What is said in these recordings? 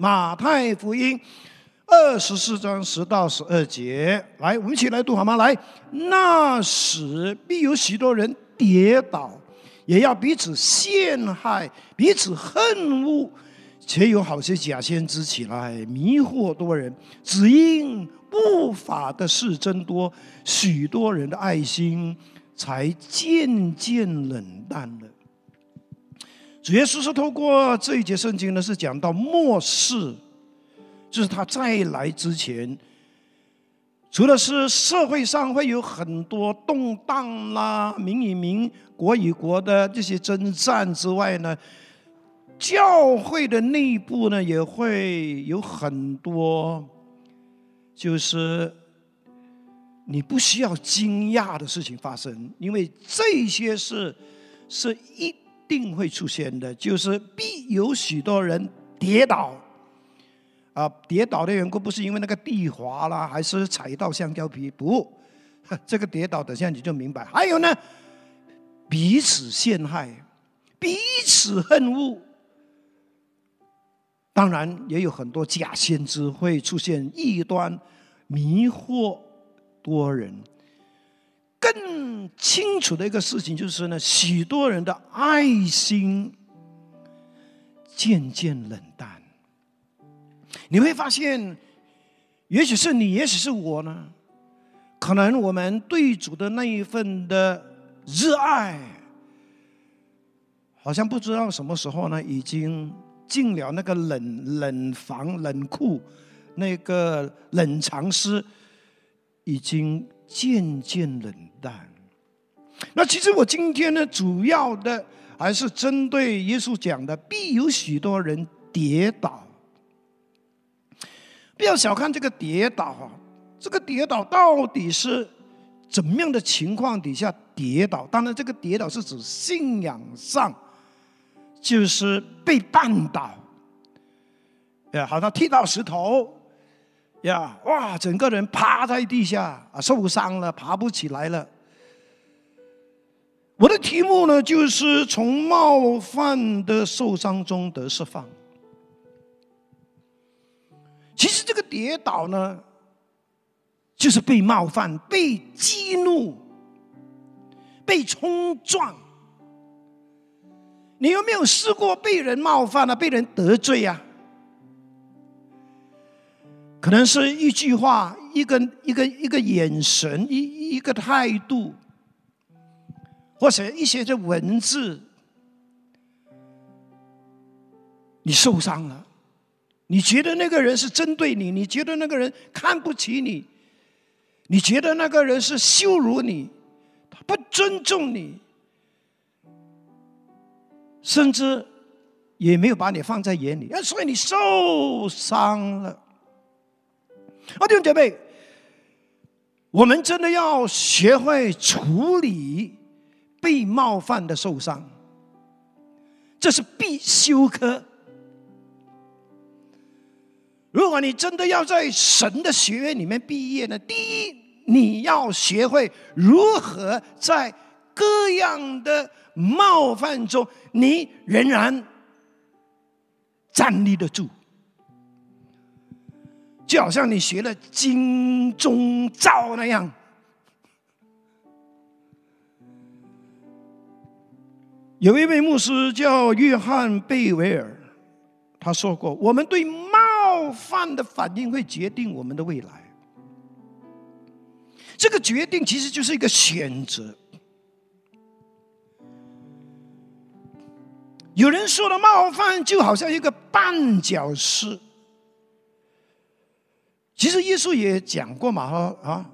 马太福音二十四章十到十二节，来，我们一起来读好吗？来，那时必有许多人跌倒，也要彼此陷害，彼此恨恶，且有好些假先知起来迷惑多人，只因不法的事增多，许多人的爱心才渐渐冷淡了。主耶稣是透过这一节圣经呢，是讲到末世，就是他再来之前，除了是社会上会有很多动荡啦、民与民、国与国的这些征战之外呢，教会的内部呢也会有很多，就是你不需要惊讶的事情发生，因为这些事是一。定会出现的，就是必有许多人跌倒，啊，跌倒的缘故不是因为那个地滑啦，还是踩到橡胶皮，不，这个跌倒等下你就明白。还有呢，彼此陷害，彼此恨恶，当然也有很多假先知会出现异端，迷惑多人。更清楚的一个事情就是呢，许多人的爱心渐渐冷淡。你会发现，也许是你，也许是我呢，可能我们对主的那一份的热爱，好像不知道什么时候呢，已经进了那个冷冷房、冷库，那个冷藏室，已经。渐渐冷淡。那其实我今天呢，主要的还是针对耶稣讲的，必有许多人跌倒。不要小看这个跌倒啊，这个跌倒到底是怎么样的情况底下跌倒？当然，这个跌倒是指信仰上就是被绊倒，呀，好像踢到石头。呀，哇！整个人趴在地下啊，受伤了，爬不起来了。我的题目呢，就是从冒犯的受伤中得释放。其实这个跌倒呢，就是被冒犯、被激怒、被冲撞。你有没有试过被人冒犯了、被人得罪呀？可能是一句话，一个一个一个眼神，一一个态度，或者一些的文字，你受伤了，你觉得那个人是针对你，你觉得那个人看不起你，你觉得那个人是羞辱你，他不尊重你，甚至也没有把你放在眼里，所以你受伤了。啊，弟兄姐妹，我们真的要学会处理被冒犯的受伤，这是必修课。如果你真的要在神的学院里面毕业呢，第一，你要学会如何在各样的冒犯中，你仍然站立得住。就好像你学了金钟罩那样。有一位牧师叫约翰贝维尔，他说过：“我们对冒犯的反应会决定我们的未来。这个决定其实就是一个选择。”有人说的冒犯就好像一个绊脚石。其实耶稣也讲过嘛，哈啊，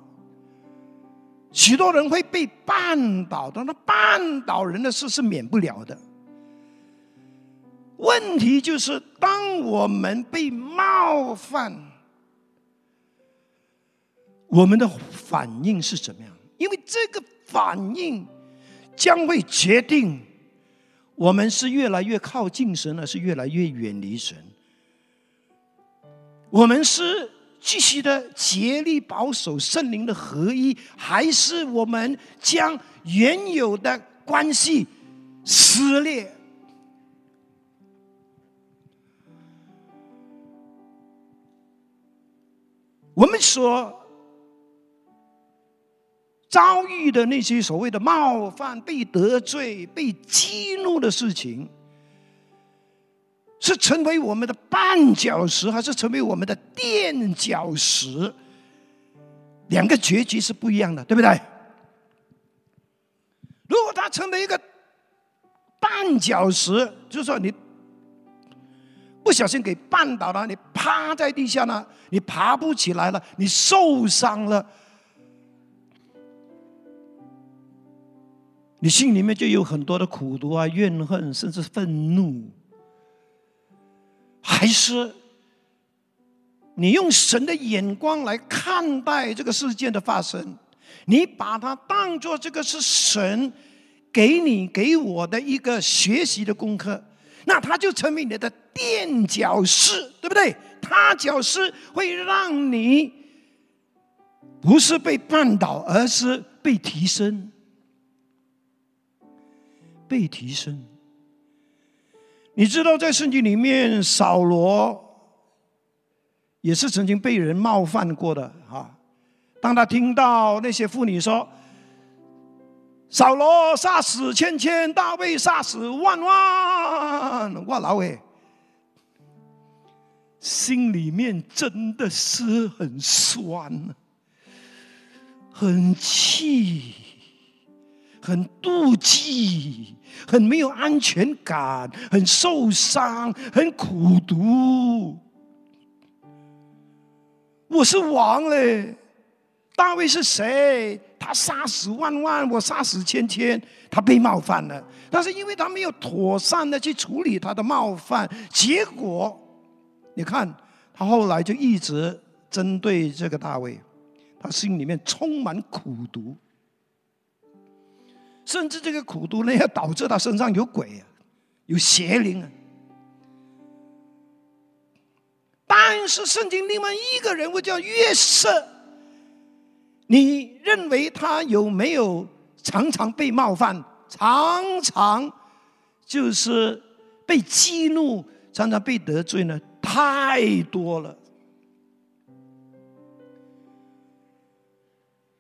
许多人会被绊倒的，那绊倒人的事是免不了的。问题就是，当我们被冒犯，我们的反应是怎么样？因为这个反应将会决定我们是越来越靠近神，还是越来越远离神。我们是。继续的竭力保守圣灵的合一还是我们将原有的关系撕裂？我们所遭遇的那些所谓的冒犯被得罪被激怒的事情是成为我们的绊脚石，还是成为我们的垫脚石？两个结局是不一样的，对不对？如果它成为一个绊脚石，就是说你不小心给绊倒了，你趴在地下呢，你爬不起来了，你受伤了，你心里面就有很多的苦毒啊、怨恨，甚至愤怒，还是？你用神的眼光来看待这个事件的发生，你把它当做这个是神给你给我的一个学习的功课，那它就成为你的垫脚石，对不对？踏脚石会让你不是被绊倒，而是被提升，被提升。你知道在圣经里面，扫罗。也是曾经被人冒犯过的啊！当他听到那些妇女说：“扫罗杀死千千，大卫杀死万万”，哇，老伟心里面真的是很酸，很气，很妒忌，很没有安全感，很受伤，很苦毒。我是王嘞，大卫是谁？他杀死万万，我杀死千千，他被冒犯了。但是因为他没有妥善的去处理他的冒犯，结果你看他后来就一直针对这个大卫，他心里面充满苦毒，甚至这个苦毒呢，要导致他身上有鬼啊，有邪灵啊。但是圣经另外一个人物叫约瑟，你认为他有没有常常被冒犯，常常就是被激怒，常常被得罪呢？太多了。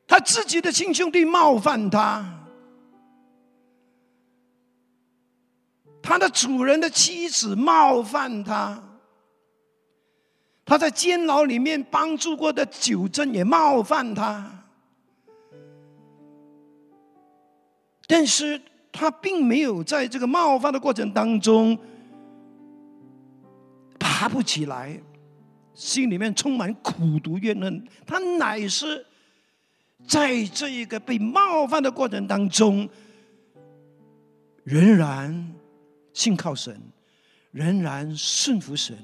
他自己的亲兄弟冒犯他，他的主人的妻子冒犯他。他在监牢里面帮助过的九真也冒犯他，但是他并没有在这个冒犯的过程当中爬不起来，心里面充满苦毒怨恨。他乃是在这一个被冒犯的过程当中，仍然信靠神，仍然顺服神。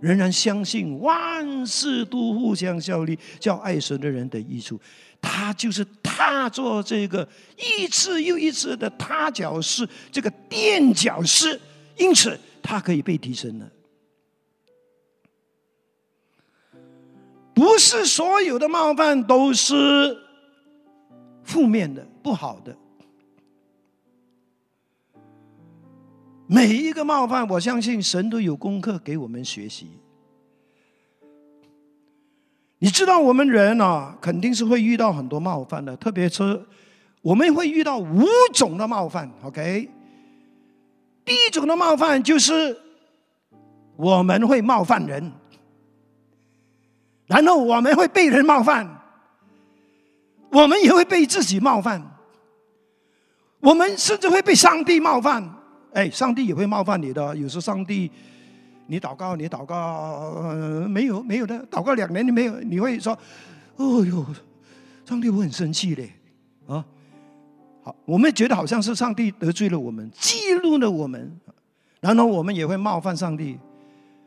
仍然相信万事都互相效力，叫爱神的人的益处。他就是踏着这个一次又一次的踏脚石，这个垫脚石，因此他可以被提升了。不是所有的冒犯都是负面的、不好的。每一个冒犯，我相信神都有功课给我们学习。你知道，我们人啊，肯定是会遇到很多冒犯的，特别是我们会遇到五种的冒犯。OK，第一种的冒犯就是我们会冒犯人，然后我们会被人冒犯，我们也会被自己冒犯，我们甚至会被上帝冒犯。哎，上帝也会冒犯你的。有时上帝，你祷告，你祷告没有没有的，祷告两年你没有，你会说：“哦哟，上帝我很生气嘞。”啊，好，我们觉得好像是上帝得罪了我们，激怒了我们，然后我们也会冒犯上帝，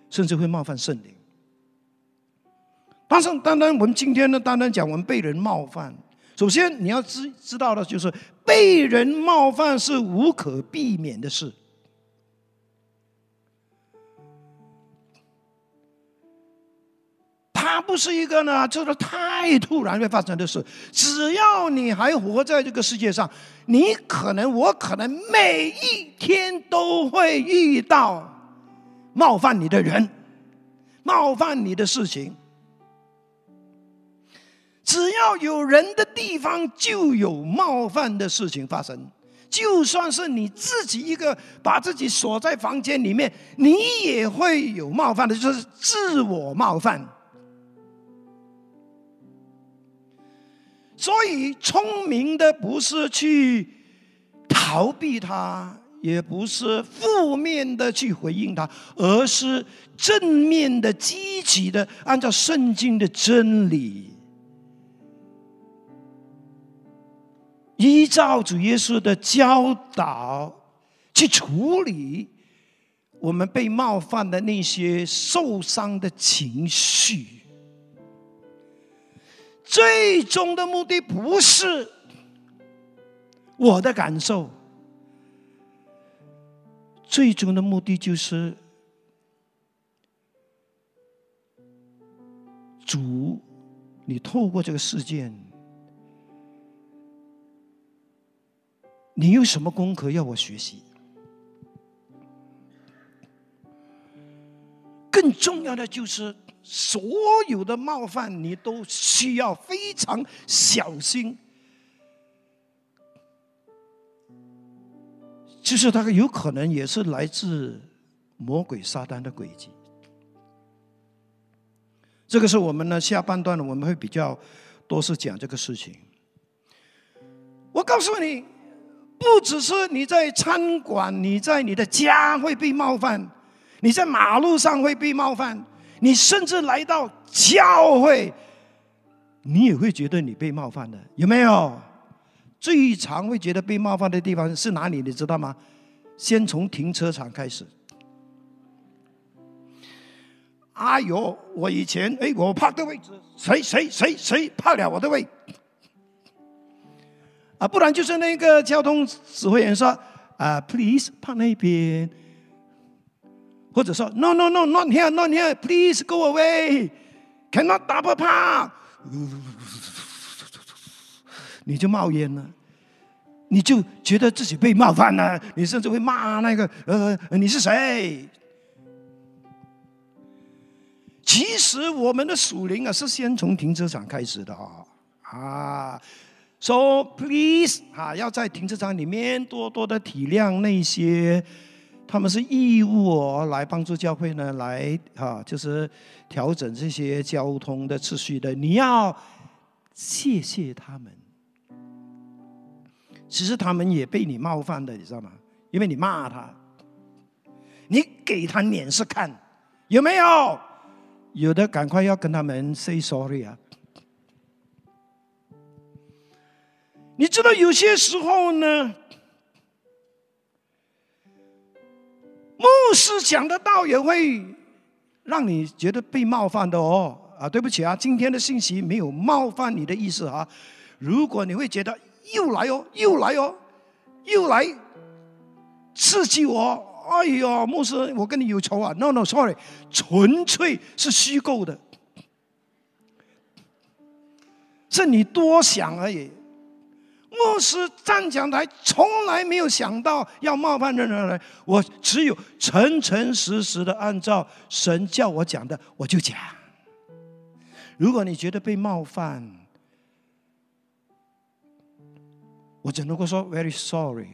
甚至会冒犯圣灵。但是，单单我们今天呢，单单讲我们被人冒犯，首先你要知知道的就是。被人冒犯是无可避免的事，它不是一个呢，就是太突然会发生的事。只要你还活在这个世界上，你可能，我可能每一天都会遇到冒犯你的人，冒犯你的事情。只要有人的地方，就有冒犯的事情发生。就算是你自己一个把自己锁在房间里面，你也会有冒犯的，就是自我冒犯。所以，聪明的不是去逃避它，也不是负面的去回应它，而是正面的、积极的，按照圣经的真理，依照主耶稣的教导去处理我们被冒犯的那些受伤的情绪。最终的目的不是我的感受，最终的目的就是主，你透过这个事件，你有什么功课要我学习？更重要的就是。所有的冒犯，你都需要非常小心。就是它有可能也是来自魔鬼撒旦的诡计。这个是我们呢下半段呢，我们会比较多是讲这个事情。我告诉你，不只是你在餐馆，你在你的家会被冒犯，你在马路上会被冒犯。你甚至来到教会，你也会觉得你被冒犯的，有没有？最常会觉得被冒犯的地方是哪里？你知道吗？先从停车场开始。哎呦，我以前哎，我趴的位置，谁谁谁谁趴了我的位？啊，不然就是那个交通指挥员说啊，please 趴那边。或者说，no no no not here not here please go away cannot double park，你就冒烟了，你就觉得自己被冒犯了，你甚至会骂那个呃你是谁？其实我们的属灵啊是先从停车场开始的啊啊，so please 啊要在停车场里面多多的体谅那些。他们是义务哦，来帮助教会呢，来哈，就是调整这些交通的秩序的。你要谢谢他们。其实他们也被你冒犯的，你知道吗？因为你骂他，你给他脸色看，有没有？有的赶快要跟他们 say sorry 啊！你知道有些时候呢？牧师讲的道也会让你觉得被冒犯的哦啊，对不起啊，今天的信息没有冒犯你的意思啊。如果你会觉得又来哦，又来哦，又来刺激我，哎呦，牧师，我跟你有仇啊？No No，Sorry，纯粹是虚构的，是你多想而已。牧师站讲台，从来没有想到要冒犯任何人。我只有诚诚实实的按照神叫我讲的，我就讲。如果你觉得被冒犯，我只能够说 very sorry。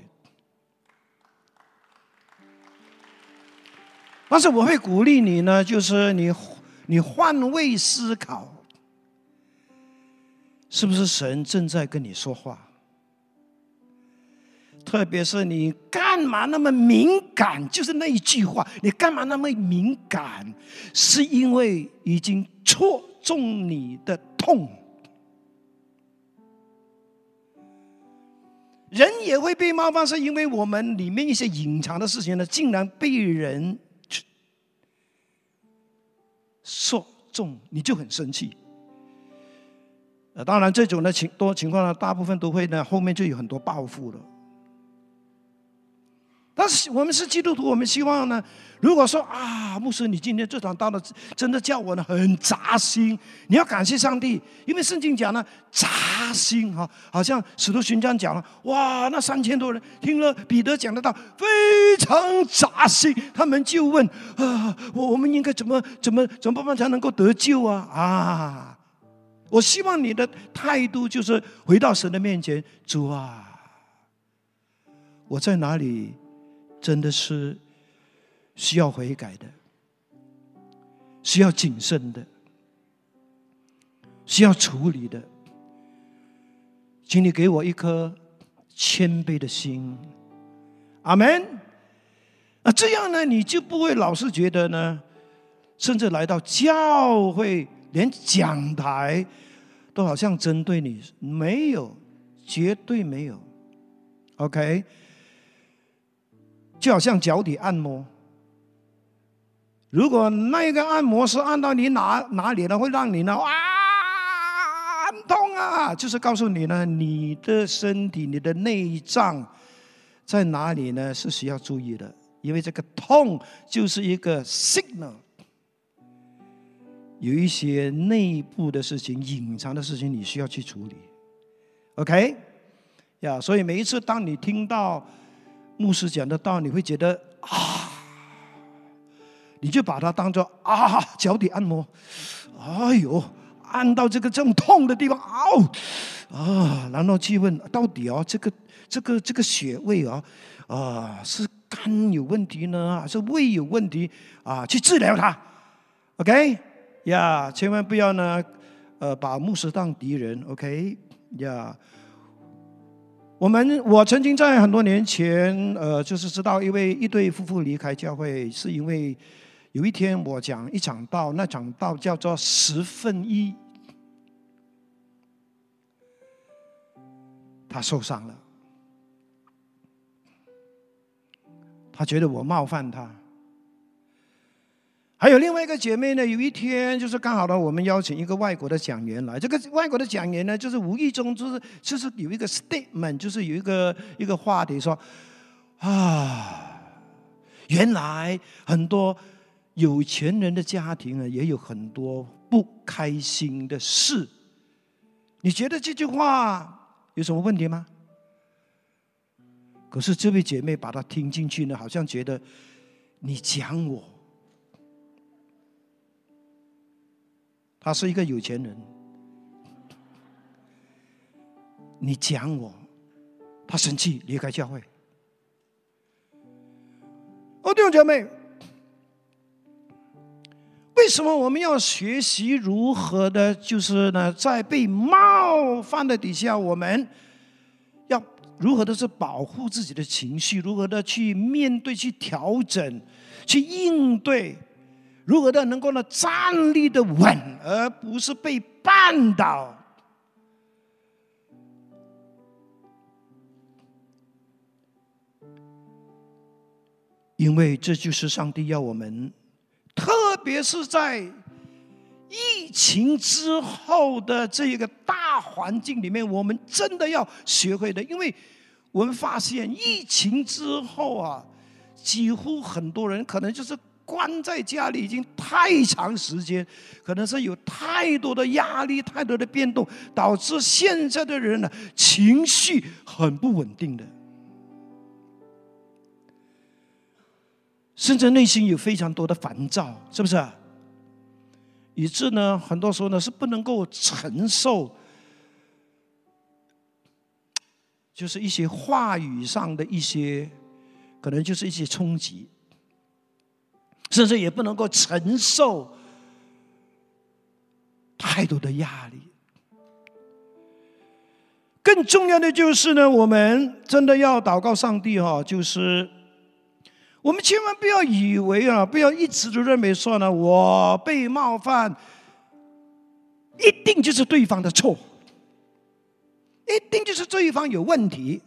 但是我会鼓励你呢，就是你你换位思考，是不是神正在跟你说话？特别是你干嘛那么敏感？就是那一句话，你干嘛那么敏感？是因为已经戳中你的痛。人也会被冒犯，是因为我们里面一些隐藏的事情呢，竟然被人说中，你就很生气。呃，当然这种的情多情况呢，大部分都会呢，后面就有很多报复了。但是我们是基督徒，我们希望呢。如果说啊，牧师，你今天这场道的真的叫我呢很扎心，你要感谢上帝，因为圣经讲呢扎心哈，好像使徒行传讲了，哇，那三千多人听了彼得讲的道，非常扎心，他们就问啊，我我们应该怎么怎么怎么办才能够得救啊啊？我希望你的态度就是回到神的面前，主啊，我在哪里真的是需要悔改的，需要谨慎的，需要处理的，请你给我一颗谦卑的心，阿门。那这样呢，你就不会老是觉得呢，甚至来到教会，连讲台都好像针对你，没有，绝对没有，OK，就好像脚底按摩，如果那个按摩是按到你哪哪里呢，会让你呢啊，很痛啊，就是告诉你呢，你的身体、你的内脏在哪里呢，是需要注意的。因为这个痛就是一个 signal，有一些内部的事情、隐藏的事情，你需要去处理。OK，呀，所以每一次当你听到牧师讲的道，你会觉得啊，你就把它当做啊脚底按摩，哎呦，按到这个这种痛的地方，嗷啊，然后去问到底哦，这个这个这个穴位啊啊是。肝有问题呢，还是胃有问题啊？去治疗它，OK 呀？千万不要呢，呃，把牧师当敌人，OK 呀？我们我曾经在很多年前，呃，就是知道一位一对夫妇离开教会，是因为有一天我讲一场道，那场道叫做十分一，他受伤了。他觉得我冒犯他。还有另外一个姐妹呢，有一天就是刚好呢，我们邀请一个外国的讲员来。这个外国的讲员呢，就是无意中就是就是有一个 statement，就是有一个一个话题说啊，原来很多有钱人的家庭呢，也有很多不开心的事。你觉得这句话有什么问题吗？可是这位姐妹把她听进去呢，好像觉得你讲我，他是一个有钱人，你讲我，他生气离开教会。哦，弟兄姐妹，为什么我们要学习如何的？就是呢，在被冒犯的底下，我们要。如何的是保护自己的情绪？如何的去面对、去调整、去应对？如何的能够呢站立的稳，而不是被绊倒？因为这就是上帝要我们，特别是在疫情之后的这一个大环境里面，我们真的要学会的，因为。我们发现疫情之后啊，几乎很多人可能就是关在家里已经太长时间，可能是有太多的压力、太多的变动，导致现在的人呢情绪很不稳定的，甚至内心有非常多的烦躁，是不是？以致呢，很多时候呢是不能够承受。就是一些话语上的一些，可能就是一些冲击，甚至也不能够承受太多的压力。更重要的就是呢，我们真的要祷告上帝哈，就是我们千万不要以为啊，不要一直都认为说呢，我被冒犯，一定就是对方的错。一定就是这一方有问题，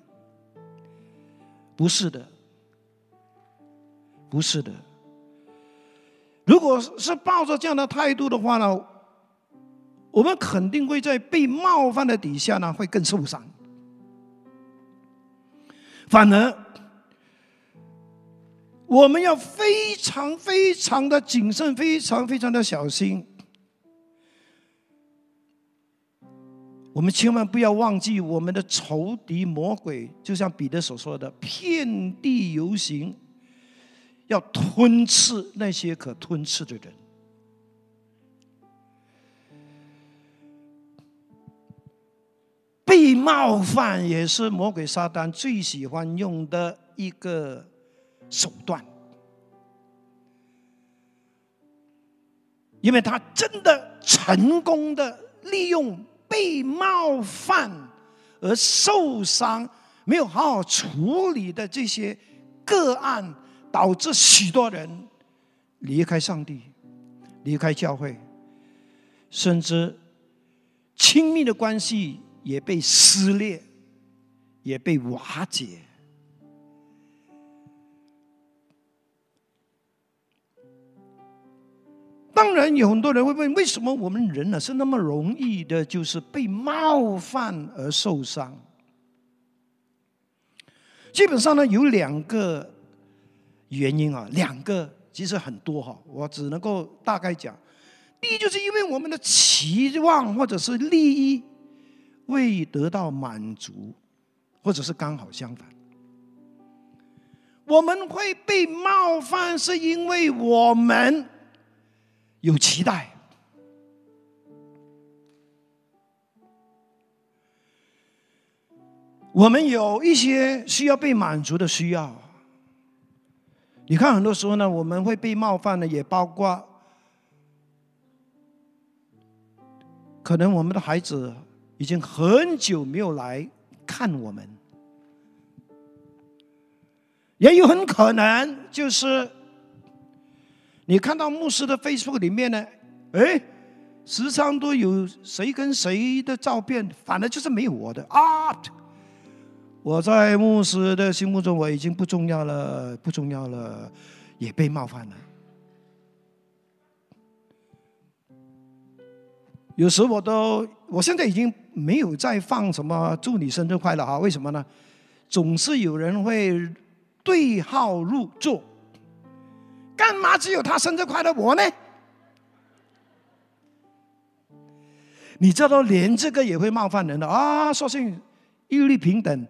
不是的，不是的。如果是抱着这样的态度的话呢，我们肯定会在被冒犯的底下呢，会更受伤。反而，我们要非常非常的谨慎，非常非常的小心。我们千万不要忘记，我们的仇敌魔鬼，就像彼得所说的，遍地游行，要吞噬那些可吞噬的人。被冒犯也是魔鬼撒旦最喜欢用的一个手段，因为他真的成功的利用被冒犯而受伤、没有好好处理的这些个案，导致许多人离开上帝、离开教会，甚至亲密的关系。也被撕裂，也被瓦解。当然，有很多人会问：为什么我们人呢是那么容易的，就是被冒犯而受伤？基本上呢，有两个原因啊，两个其实很多哈，我只能够大概讲。第一，就是因为我们的期望或者是利益。未得到满足，或者是刚好相反，我们会被冒犯，是因为我们有期待，我们有一些需要被满足的需要。你看，很多时候呢，我们会被冒犯的，也包括可能我们的孩子。已经很久没有来看我们，也有很可能就是你看到牧师的 Facebook 里面呢，哎，时常都有谁跟谁的照片，反而就是没有我的啊！我在牧师的心目中我已经不重要了，不重要了，也被冒犯了。有时我都，我现在已经没有再放什么祝你生日快乐哈？为什么呢？总是有人会对号入座，干嘛只有他生日快乐，我呢？你知道，连这个也会冒犯人的啊！说性一律平等，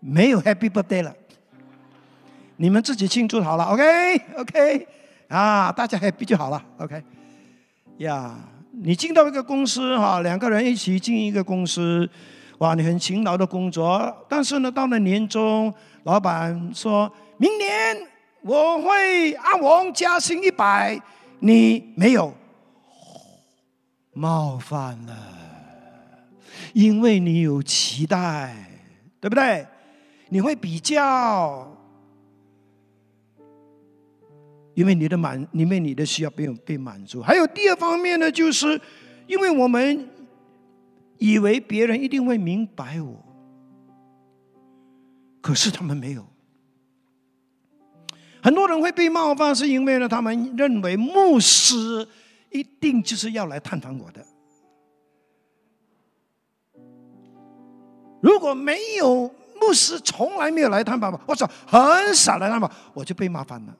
没有 Happy Birthday 了，你们自己庆祝好了，OK，OK，啊，大家 Happy 就好了，OK，呀。你进到一个公司哈，两个人一起进一个公司，哇，你很勤劳的工作，但是呢，到了年终，老板说明年我会阿王加薪一百，你没有，冒犯了，因为你有期待，对不对？你会比较。因为你的满，因为你的需要没有被满足。还有第二方面呢，就是因为我们以为别人一定会明白我，可是他们没有。很多人会被冒犯，是因为呢，他们认为牧师一定就是要来探访我的。如果没有牧师，从来没有来探访我，我说很少来探访，我就被麻烦了。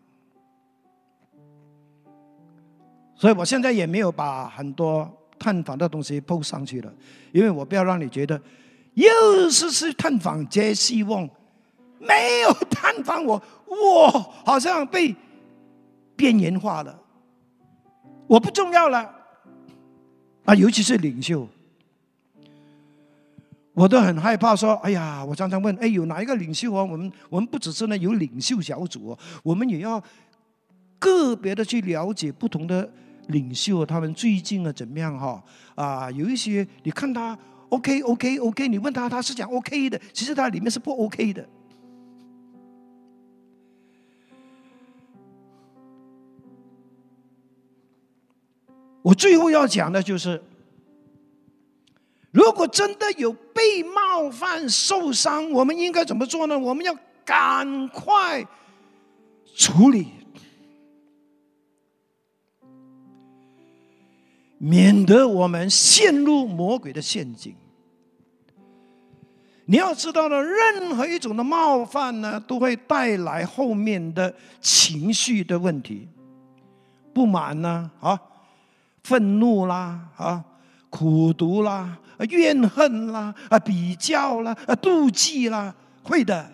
所以我现在也没有把很多探访的东西铺上去了，因为我不要让你觉得又是去探访接希望，没有探访我，我好像被边缘化了，我不重要了啊！尤其是领袖，我都很害怕说，哎呀，我常常问，哎，有哪一个领袖啊？我们我们不只是呢有领袖小组，我们也要个别的去了解不同的。领袖他们最近啊怎么样哈？啊，有一些你看他 OK OK OK，你问他他是讲 OK 的，其实他里面是不 OK 的。我最后要讲的就是，如果真的有被冒犯受伤，我们应该怎么做呢？我们要赶快处理。免得我们陷入魔鬼的陷阱。你要知道呢，任何一种的冒犯呢，都会带来后面的情绪的问题，不满呢，啊，愤怒啦，啊，苦读啦，怨恨啦，啊，比较啦，啊，妒忌啦，会的。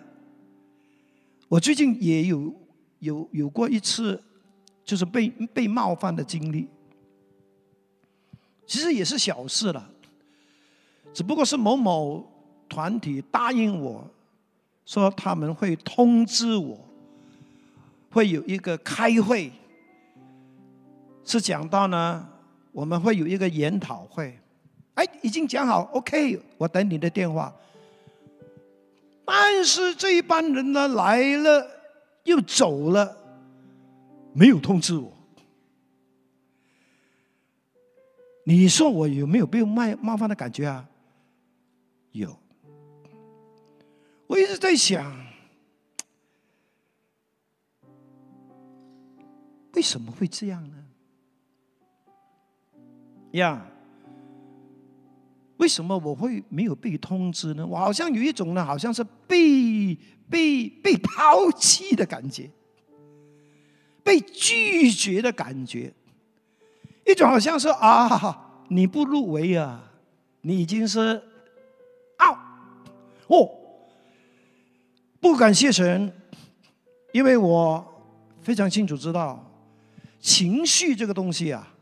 我最近也有有有过一次，就是被被冒犯的经历。其实也是小事了，只不过是某某团体答应我说他们会通知我，会有一个开会，是讲到呢，我们会有一个研讨会。哎，已经讲好，OK，我等你的电话。但是这一班人呢来了又走了，没有通知我。你说我有没有被冒冒犯的感觉啊？有。我一直在想，为什么会这样呢？呀？为什么我会没有被通知呢？我好像有一种呢，好像是被被被抛弃的感觉，被拒绝的感觉，一种好像是啊，你不入围啊，你已经是啊，哦，不感谢神，因为我非常清楚知道，情绪这个东西啊，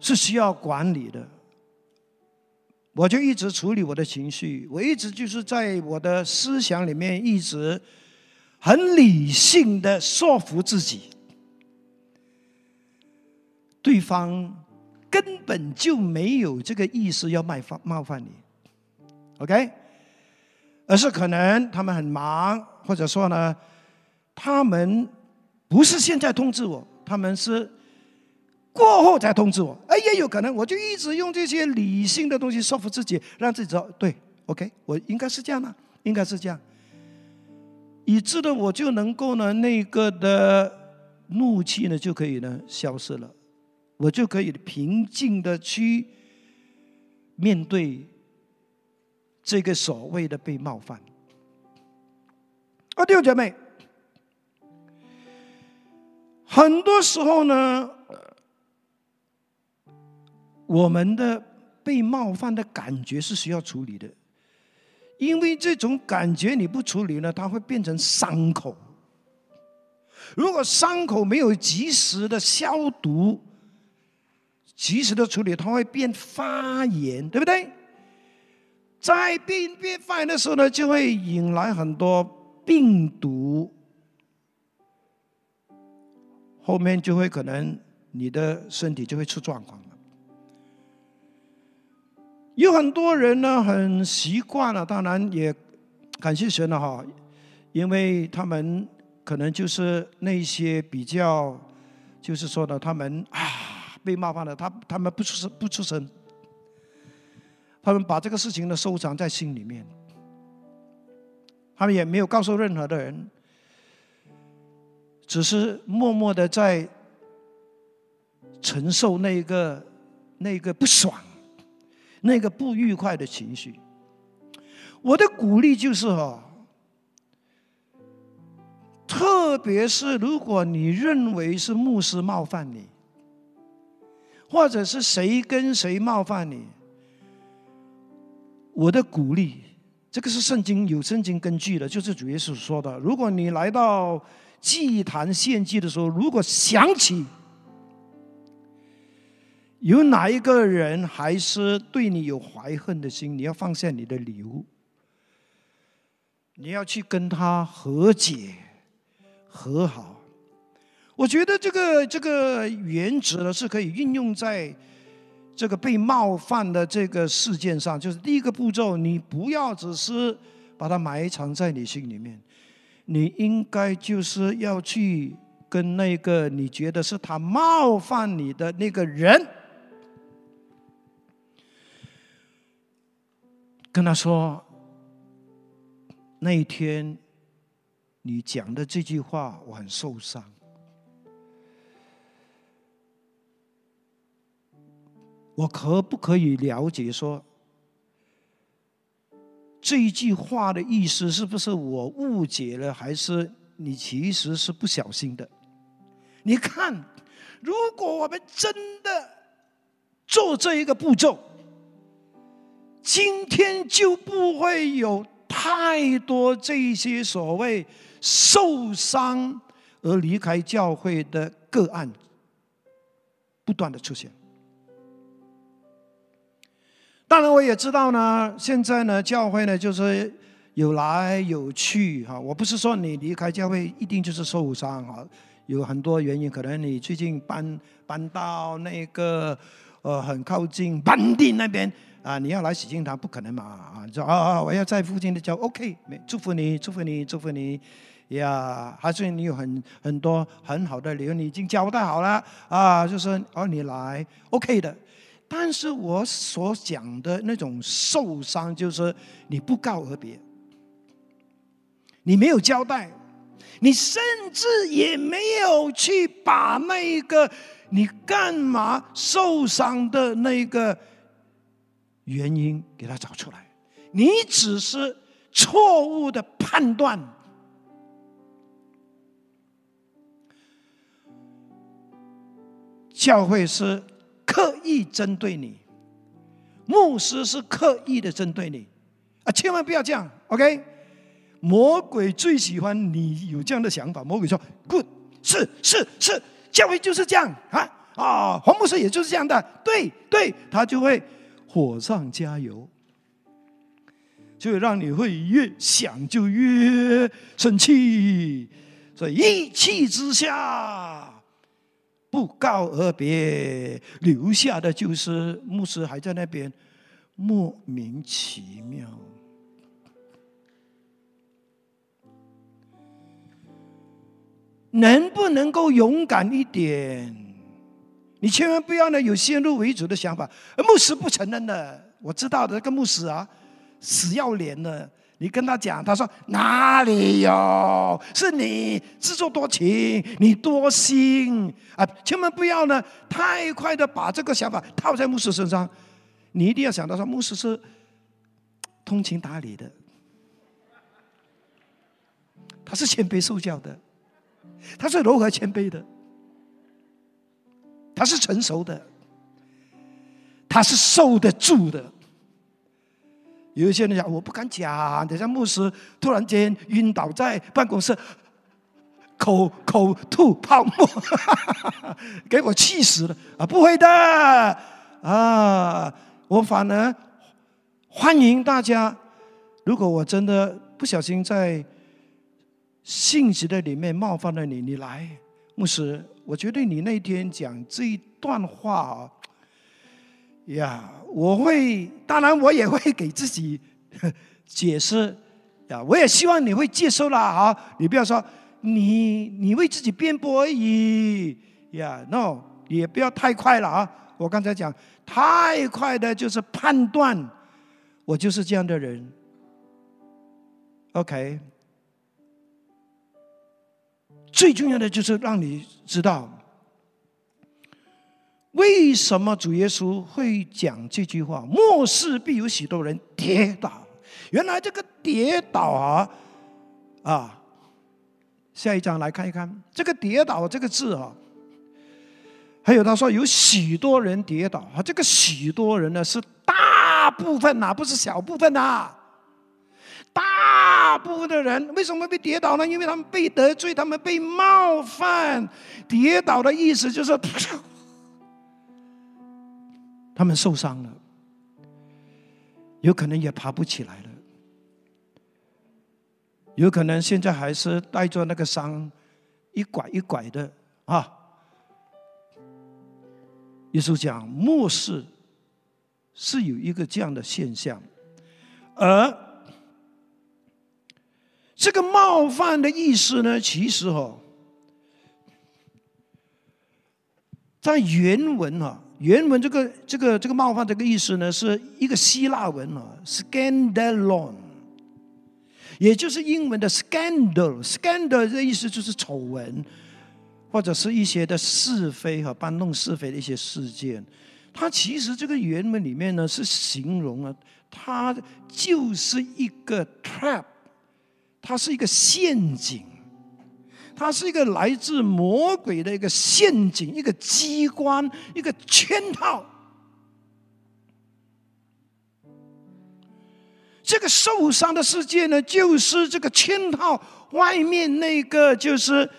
是需要管理的。我就一直处理我的情绪，我一直就是在我的思想里面一直很理性的说服自己，对方根本就没有这个意思要冒犯冒犯你，OK？而是可能他们很忙，或者说呢，他们不是现在通知我，他们是。过后才通知我，哎，也有可能，我就一直用这些理性的东西说服自己，让自己知道，对，OK，我应该是这样的，应该是这样，以致呢，我就能够呢，那个的怒气呢就可以呢消失了，我就可以平静的去面对这个所谓的被冒犯。啊，弟兄姐妹，很多时候呢。我们的被冒犯的感觉是需要处理的，因为这种感觉你不处理呢，它会变成伤口。如果伤口没有及时的消毒、及时的处理，它会变发炎，对不对？在变变发炎的时候呢，就会引来很多病毒，后面就会可能你的身体就会出状况。有很多人呢，很习惯了，当然也感谢神了哈，因为他们可能就是那些比较，就是说呢，他们啊被冒犯了，他他们不出声不出声，他们把这个事情呢收藏在心里面，他们也没有告诉任何的人，只是默默的在承受那个那个不爽。那个不愉快的情绪，我的鼓励就是哈，特别是如果你认为是牧师冒犯你，或者是谁跟谁冒犯你，我的鼓励，这个是圣经有圣经根据的，就是主耶稣说的，如果你来到祭坛献祭的时候，如果想起。有哪一个人还是对你有怀恨的心？你要放下你的礼物，你要去跟他和解、和好。我觉得这个这个原则呢是可以运用在这个被冒犯的这个事件上。就是第一个步骤，你不要只是把它埋藏在你心里面，你应该就是要去跟那个你觉得是他冒犯你的那个人。跟他说：“那一天，你讲的这句话，我很受伤。我可不可以了解说，这一句话的意思是不是我误解了，还是你其实是不小心的？你看，如果我们真的做这一个步骤。”今天就不会有太多这些所谓受伤而离开教会的个案不断的出现。当然，我也知道呢，现在呢，教会呢就是有来有去哈。我不是说你离开教会一定就是受伤哈，有很多原因，可能你最近搬搬到那个呃很靠近班地那边啊，你要来洗净堂不可能嘛啊，说啊啊，我要在附近的教，OK，祝福你，祝福你，祝福你呀，还是你有很很多很好的理由，你已经交代好了啊，就是哦你来 OK 的。但是我所讲的那种受伤，就是你不告而别，你没有交代，你甚至也没有去把那个你干嘛受伤的那个原因给他找出来，你只是错误的判断，教会是。刻意针对你，牧师是刻意的针对你，啊，千万不要这样，OK？魔鬼最喜欢你有这样的想法。魔鬼说：“Good，是是是，教会就是这样啊啊，黄牧师也就是这样的，对对，他就会火上加油，就会让你会越想就越生气，所以一气之下。”不告而别，留下的就是牧师还在那边，莫名其妙。能不能够勇敢一点？你千万不要呢有先入为主的想法。而牧师不承认的，我知道的，这个牧师啊，死要脸的。你跟他讲，他说哪里有？是你自作多情，你多心啊！千万不要呢，太快的把这个想法套在牧师身上。你一定要想到说，牧师是通情达理的，他是谦卑受教的，他是柔和谦卑的，他是成熟的，他是受得住的。有一些人讲，我不敢讲，等下牧师突然间晕倒在办公室，口口吐泡沫，给我气死了啊！不会的啊，我反而欢迎大家。如果我真的不小心在信息的里面冒犯了你，你来，牧师，我觉得你那天讲这一段话啊。呀，我会，当然我也会给自己 解释呀。我也希望你会接受啦，啊，你不要说你你为自己辩驳而已呀。No，也不要太快了啊。我刚才讲太快的就是判断，我就是这样的人。OK，最重要的就是让你知道。为什么主耶稣会讲这句话？末世必有许多人跌倒。原来这个跌倒啊，啊，下一章来看一看这个跌倒这个字啊。还有他说有许多人跌倒啊，这个许多人呢是大部分呐，不是小部分呐。大部分的人为什么被跌倒呢？因为他们被得罪，他们被冒犯。跌倒的意思就是。他们受伤了，有可能也爬不起来了，有可能现在还是带着那个伤，一拐一拐的啊。耶稣讲末世是有一个这样的现象，而这个冒犯的意思呢，其实哦，在原文啊。原文这个这个这个冒犯这个意思呢，是一个希腊文啊，scandalon，也就是英文的 scandal，scandal 的意思就是丑闻，或者是一些的是非和搬弄是非的一些事件。它其实这个原文里面呢，是形容啊，它就是一个 trap，它是一个陷阱。它是一个来自魔鬼的一个陷阱，一个机关，一个圈套。这个受伤的世界呢，就是这个圈套外面那个，就是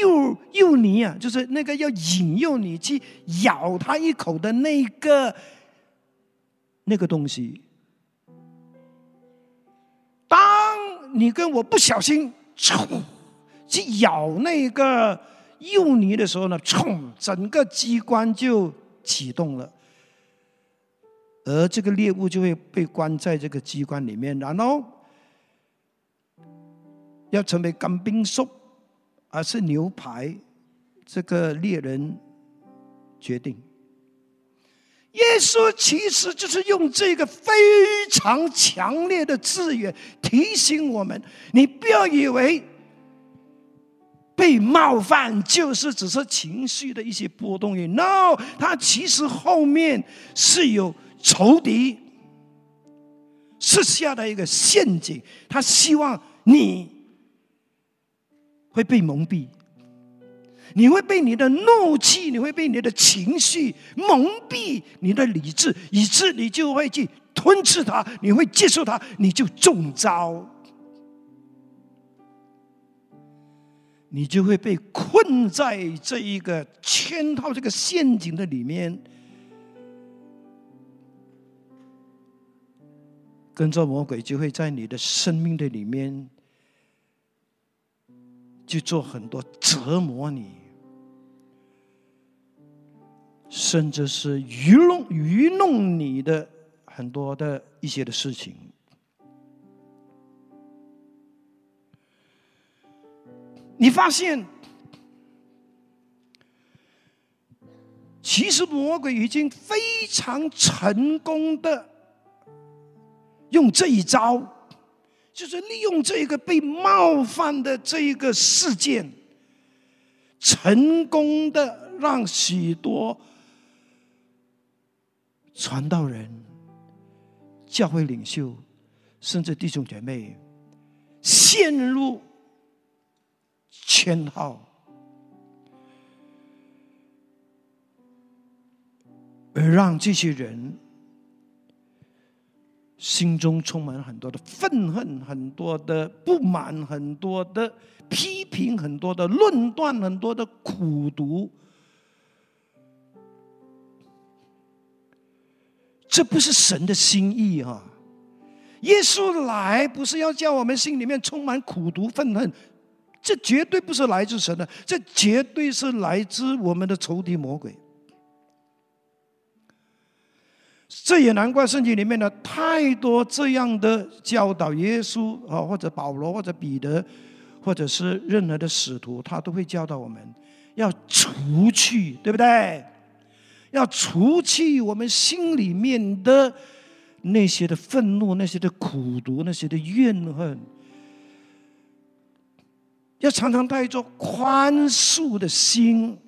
诱诱你啊，就是那个要引诱你去咬他一口的那个那个东西。你跟我不小心冲去咬那个幼泥的时候呢，冲，整个机关就启动了，而这个猎物就会被关在这个机关里面，然后要成为干冰兽，还是牛排，这个猎人决定。耶稣其实就是用这个非常强烈的字眼提醒我们：你不要以为被冒犯就是只是情绪的一些波动。No，他其实后面是有仇敌设下的一个陷阱，他希望你会被蒙蔽。你会被你的怒气，你会被你的情绪蒙蔽你的理智，以致你就会去吞噬它，你会接受它，你就中招，你就会被困在这一个圈套、这个陷阱的里面，跟着魔鬼就会在你的生命的里面。去做很多折磨你，甚至是愚弄愚弄你的很多的一些的事情。你发现，其实魔鬼已经非常成功的用这一招。就是利用这个被冒犯的这一个事件，成功的让许多传道人、教会领袖，甚至弟兄姐妹陷入圈套，而让这些人。心中充满很多的愤恨，很多的不满，很多的批评，很多的论断，很多的苦读。这不是神的心意啊！耶稣来不是要叫我们心里面充满苦毒、愤恨，这绝对不是来自神的，这绝对是来自我们的仇敌魔鬼。这也难怪圣经里面呢太多这样的教导，耶稣啊，或者保罗，或者彼得，或者是任何的使徒，他都会教导我们要除去，对不对？要除去我们心里面的那些的愤怒、那些的苦毒、那些的怨恨，要常常带着宽恕的心。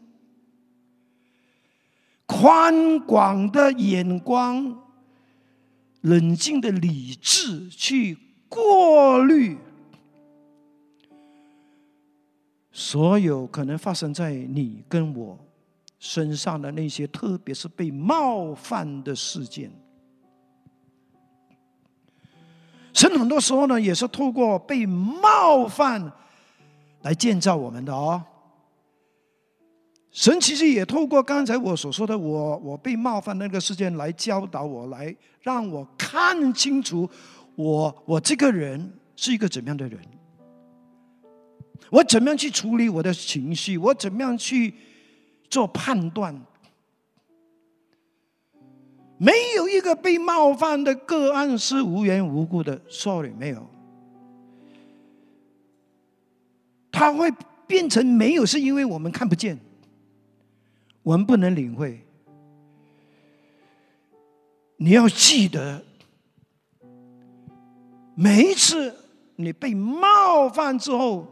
宽广的眼光，冷静的理智去过滤所有可能发生在你跟我身上的那些，特别是被冒犯的事件。神很多时候呢，也是透过被冒犯来建造我们的哦。神其实也透过刚才我所说的我我被冒犯那个事件来教导我，来让我看清楚我我这个人是一个怎么样的人，我怎么样去处理我的情绪，我怎么样去做判断。没有一个被冒犯的个案是无缘无故的，sorry，没有，他会变成没有，是因为我们看不见。我们不能领会，你要记得，每一次你被冒犯之后，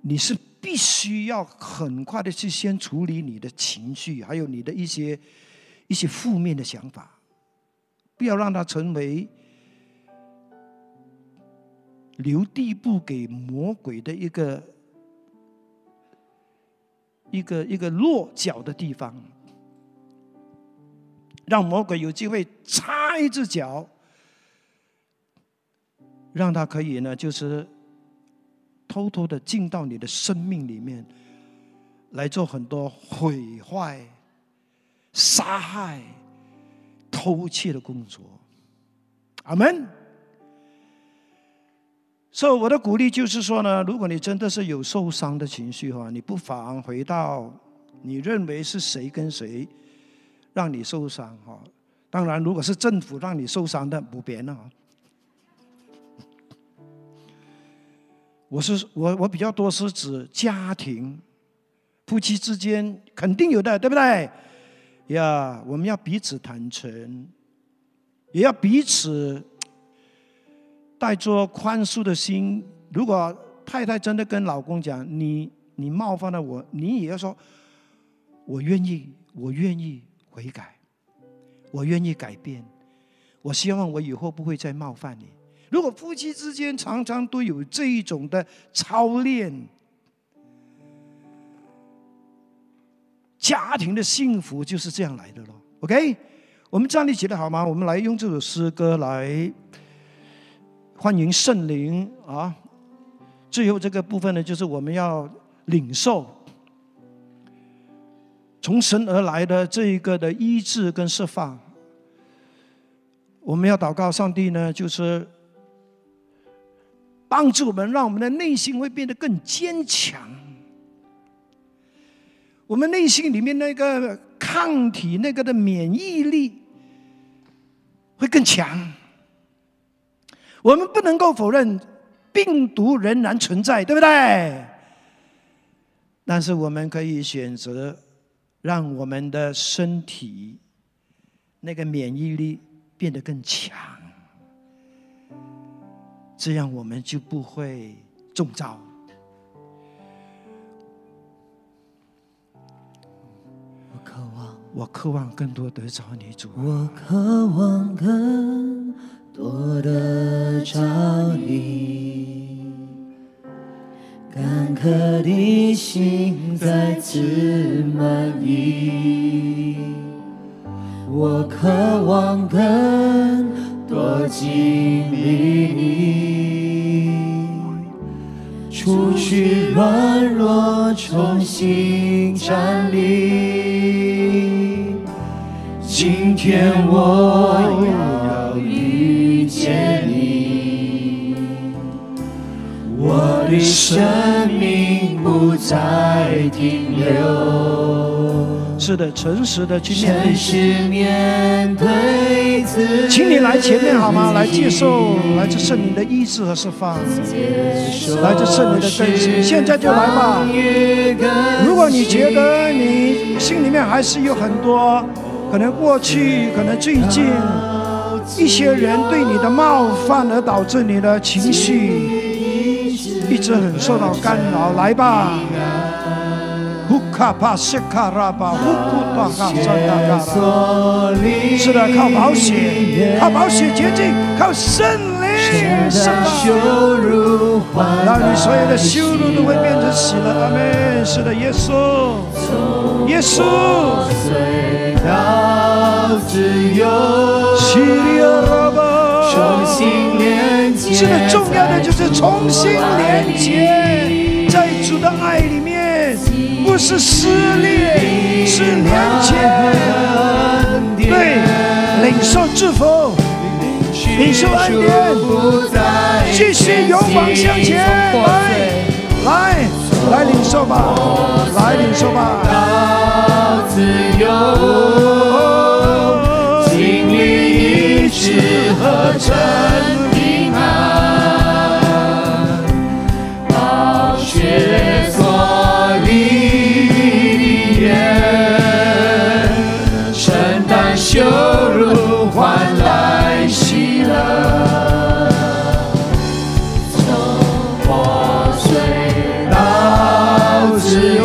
你是必须要很快的去先处理你的情绪，还有你的一些一些负面的想法，不要让它成为留地步给魔鬼的一个。一个一个落脚的地方，让魔鬼有机会插一只脚，让他可以呢，就是偷偷的进到你的生命里面，来做很多毁坏、杀害、偷窃的工作。阿门。所以我的鼓励就是说呢，如果你真的是有受伤的情绪哈，你不妨回到你认为是谁跟谁让你受伤哈。当然，如果是政府让你受伤的，不变了。我是我我比较多是指家庭、夫妻之间肯定有的，对不对？呀，我们要彼此坦诚，也要彼此带着宽恕的心。如果太太真的跟老公讲你你冒犯了我，你也要说，我愿意，我愿意悔改。我愿意改变，我希望我以后不会再冒犯你。如果夫妻之间常常都有这一种的操练，家庭的幸福就是这样来的咯。OK，我们站立起来好吗？我们来用这首诗歌来欢迎圣灵啊！最后这个部分呢，就是我们要领受。从神而来的这一个的医治跟释放，我们要祷告上帝呢，就是帮助我们，让我们的内心会变得更坚强。我们内心里面那个抗体、那个的免疫力会更强。我们不能够否认病毒仍然存在，对不对？但是我们可以选择。让我们的身体那个免疫力变得更强，这样我们就不会中招。我渴望，我渴望更多得着你主。我渴望更多的着你。干渴的心再次满溢，我渴望更多经历你，除去软弱，重新站立。今天我要的生命不再停留。是的，诚实的去面对自己。请你来前面好吗？来接受来自圣灵的医治和释放，来自圣灵的更新。现在就来吧。如果你觉得你心里面还是有很多，可能过去，可能最近一些人对你的冒犯而导致你的情绪。一直很受到干扰，来吧！呼卡帕西卡拉巴，呼库达卡萨达卡拉。是的，靠保险，靠保险捷径，靠胜利，是吧？让你所有的羞辱都会变成喜乐。阿门。是的，耶稣，耶稣。重新连接，是的，重要的就是重新连接，在主的爱里面，不是撕裂，是连接。对，领受祝福，领受恩典，继续勇往向前，来，来，来领受吧，来领受吧。到自由。是何真平安，宝血所立约，承担羞辱换来喜乐，从破碎到自由，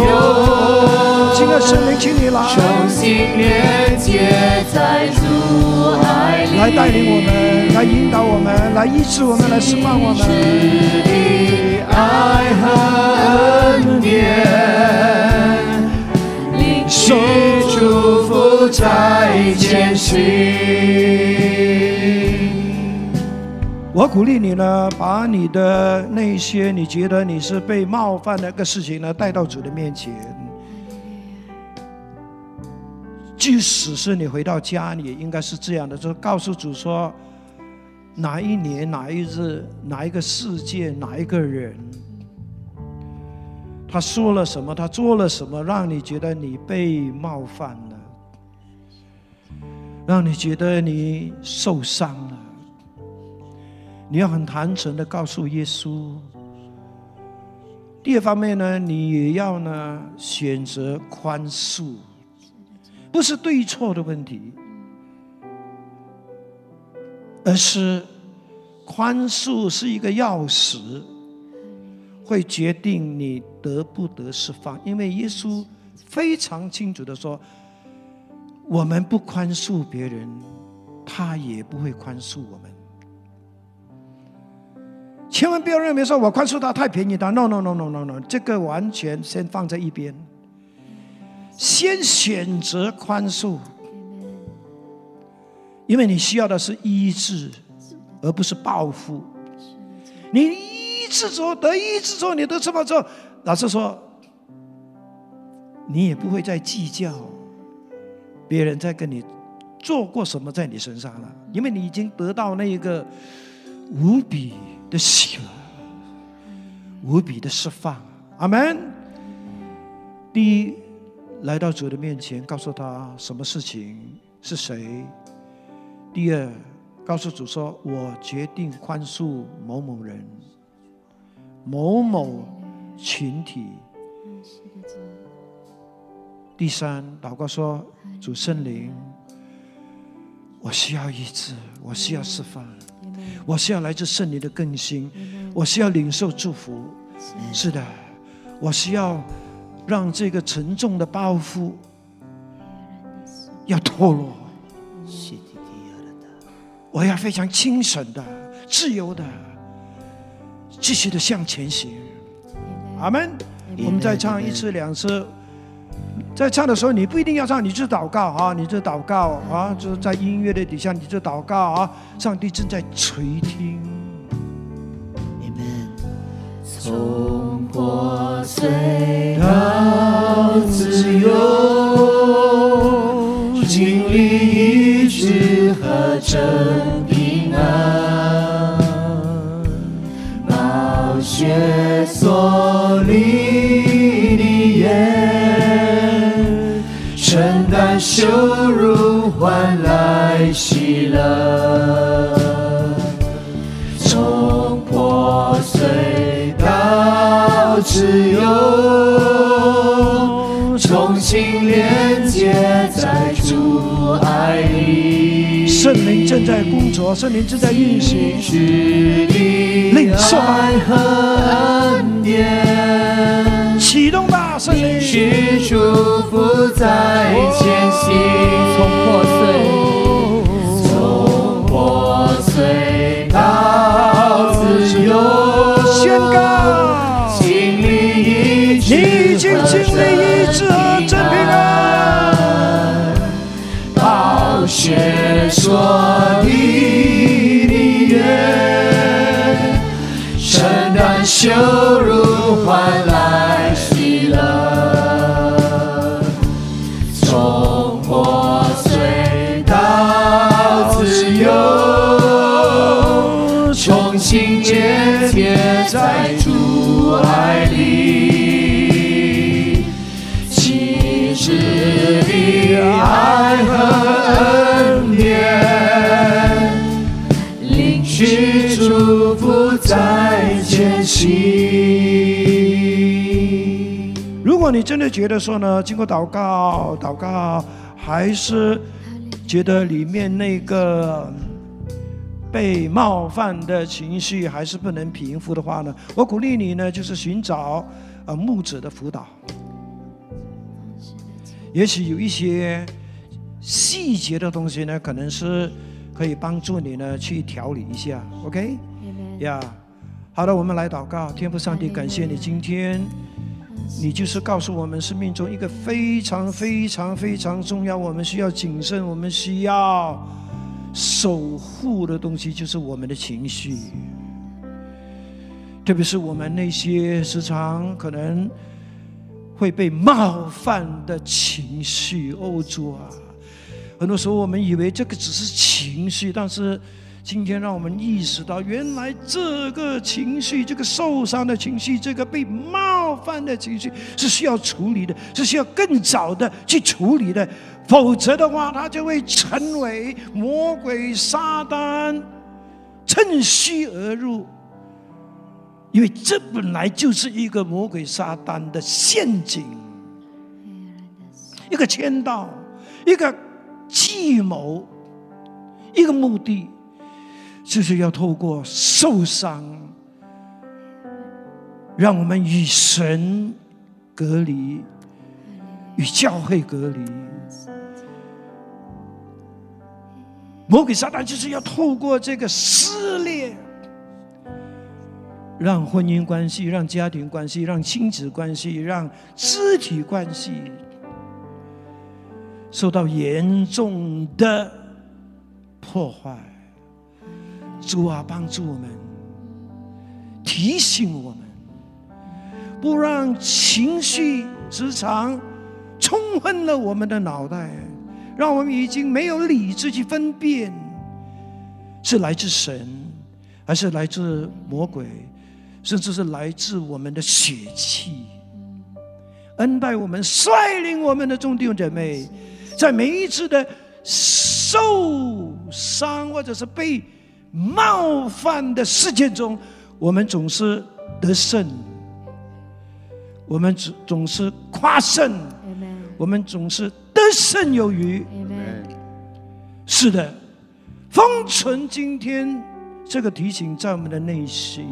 来带领我们，来引导我们，来医治我们，来释放我们。爱和恩典，领受祝福在前行。我鼓励你呢，把你的那些你觉得你是被冒犯的个事情呢，带到主的面前。即使是你回到家里，应该是这样的，就是告诉主说，哪一年哪一日哪一个世界哪一个人，他说了什么，他做了什么，让你觉得你被冒犯了，让你觉得你受伤了。你要很坦诚的告诉耶稣。第二方面呢，你也要呢选择宽恕，不是对错的问题，而是宽恕是一个钥匙，会决定你得不得释放。因为耶稣非常清楚的说，我们不宽恕别人，他也不会宽恕我们。千万不要认为说我宽恕他太便宜他，no no no no no no，这个完全先放在一边，先选择宽恕，因为你需要的是医治，而不是报复。你医治之后得医治之后，你都这么做，老师说，你也不会再计较别人在跟你做过什么在你身上了，因为你已经得到那一个无比。的喜乐，无比的释放，阿门。第一，来到主的面前，告诉他什么事情是谁；第二，告诉主说：“我决定宽恕某某人、某某群体。”第三，祷告说：“主圣灵，我需要医治，我需要释放。”我需要来自圣灵的更新，我需要领受祝福。是的，我需要让这个沉重的包袱要脱落。我要非常清醒的、自由的，继续的向前行。阿门。我们再唱一次、两次。在唱的时候，你不一定要唱，你就祷告啊，你就祷告啊，就是在音乐的底下，你就祷告啊，上帝正在垂听。从破碎到自由，经历医治和真平安，冒血所立的眼，承担羞辱换来喜乐。到自由，重新连接在主爱里。圣灵正在工作，圣灵正在运行。是你的爱和恩典，启动吧，圣灵。是祝福在前行。从破碎，雪所果你真的觉得说呢，经过祷告，祷告还是觉得里面那个被冒犯的情绪还是不能平复的话呢，我鼓励你呢，就是寻找呃牧者的辅导，也许有一些细节的东西呢，可能是可以帮助你呢去调理一下，OK？呀、好的，我们来祷告，天父上帝，感谢你今天。你就是告诉我们生命中一个非常非常非常重要，我们需要谨慎，我们需要守护的东西，就是我们的情绪，特别是我们那些时常可能会被冒犯的情绪。哦，主啊，很多时候我们以为这个只是情绪，但是今天让我们意识到，原来这个情绪、这个受伤的情绪、这个被冒犯的情绪是需要处理的，是需要更早的去处理的，否则的话，它就会成为魔鬼撒旦趁虚而入。因为这本来就是一个魔鬼撒旦的陷阱，一个签到，一个。计谋一个目的，就是要透过受伤，让我们与神隔离，与教会隔离。魔鬼撒旦就是要透过这个撕裂，让婚姻关系、让家庭关系、让亲子关系、让肢体关系。受到严重的破坏，主啊，帮助我们，提醒我们，不让情绪时常冲昏了我们的脑袋，让我们已经没有理智去分辨，是来自神，还是来自魔鬼，甚至是来自我们的血气。恩待我们，率领我们的众弟兄姐妹。在每一次的受伤或者是被冒犯的事件中，我们总是得胜，我们总总是夸胜，我们总是得胜有余。是的，封存今天这个提醒在我们的内心，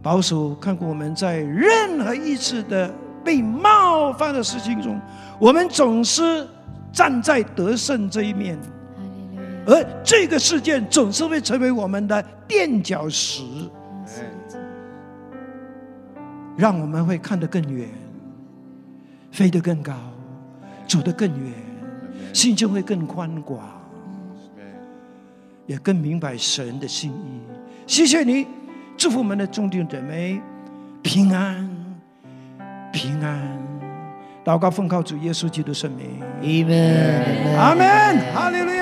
保守看过我们在任何一次的。被冒犯的事情中，我们总是站在得胜这一面，而这个事件总是会成为我们的垫脚石，让我们会看得更远，飞得更高，走得更远，心就会更宽广，也更明白神的心意。谢谢你，祝福我们的众弟兄姊妹平安。平安，祷告奉靠主耶稣基督圣名，阿门，阿门，哈利路。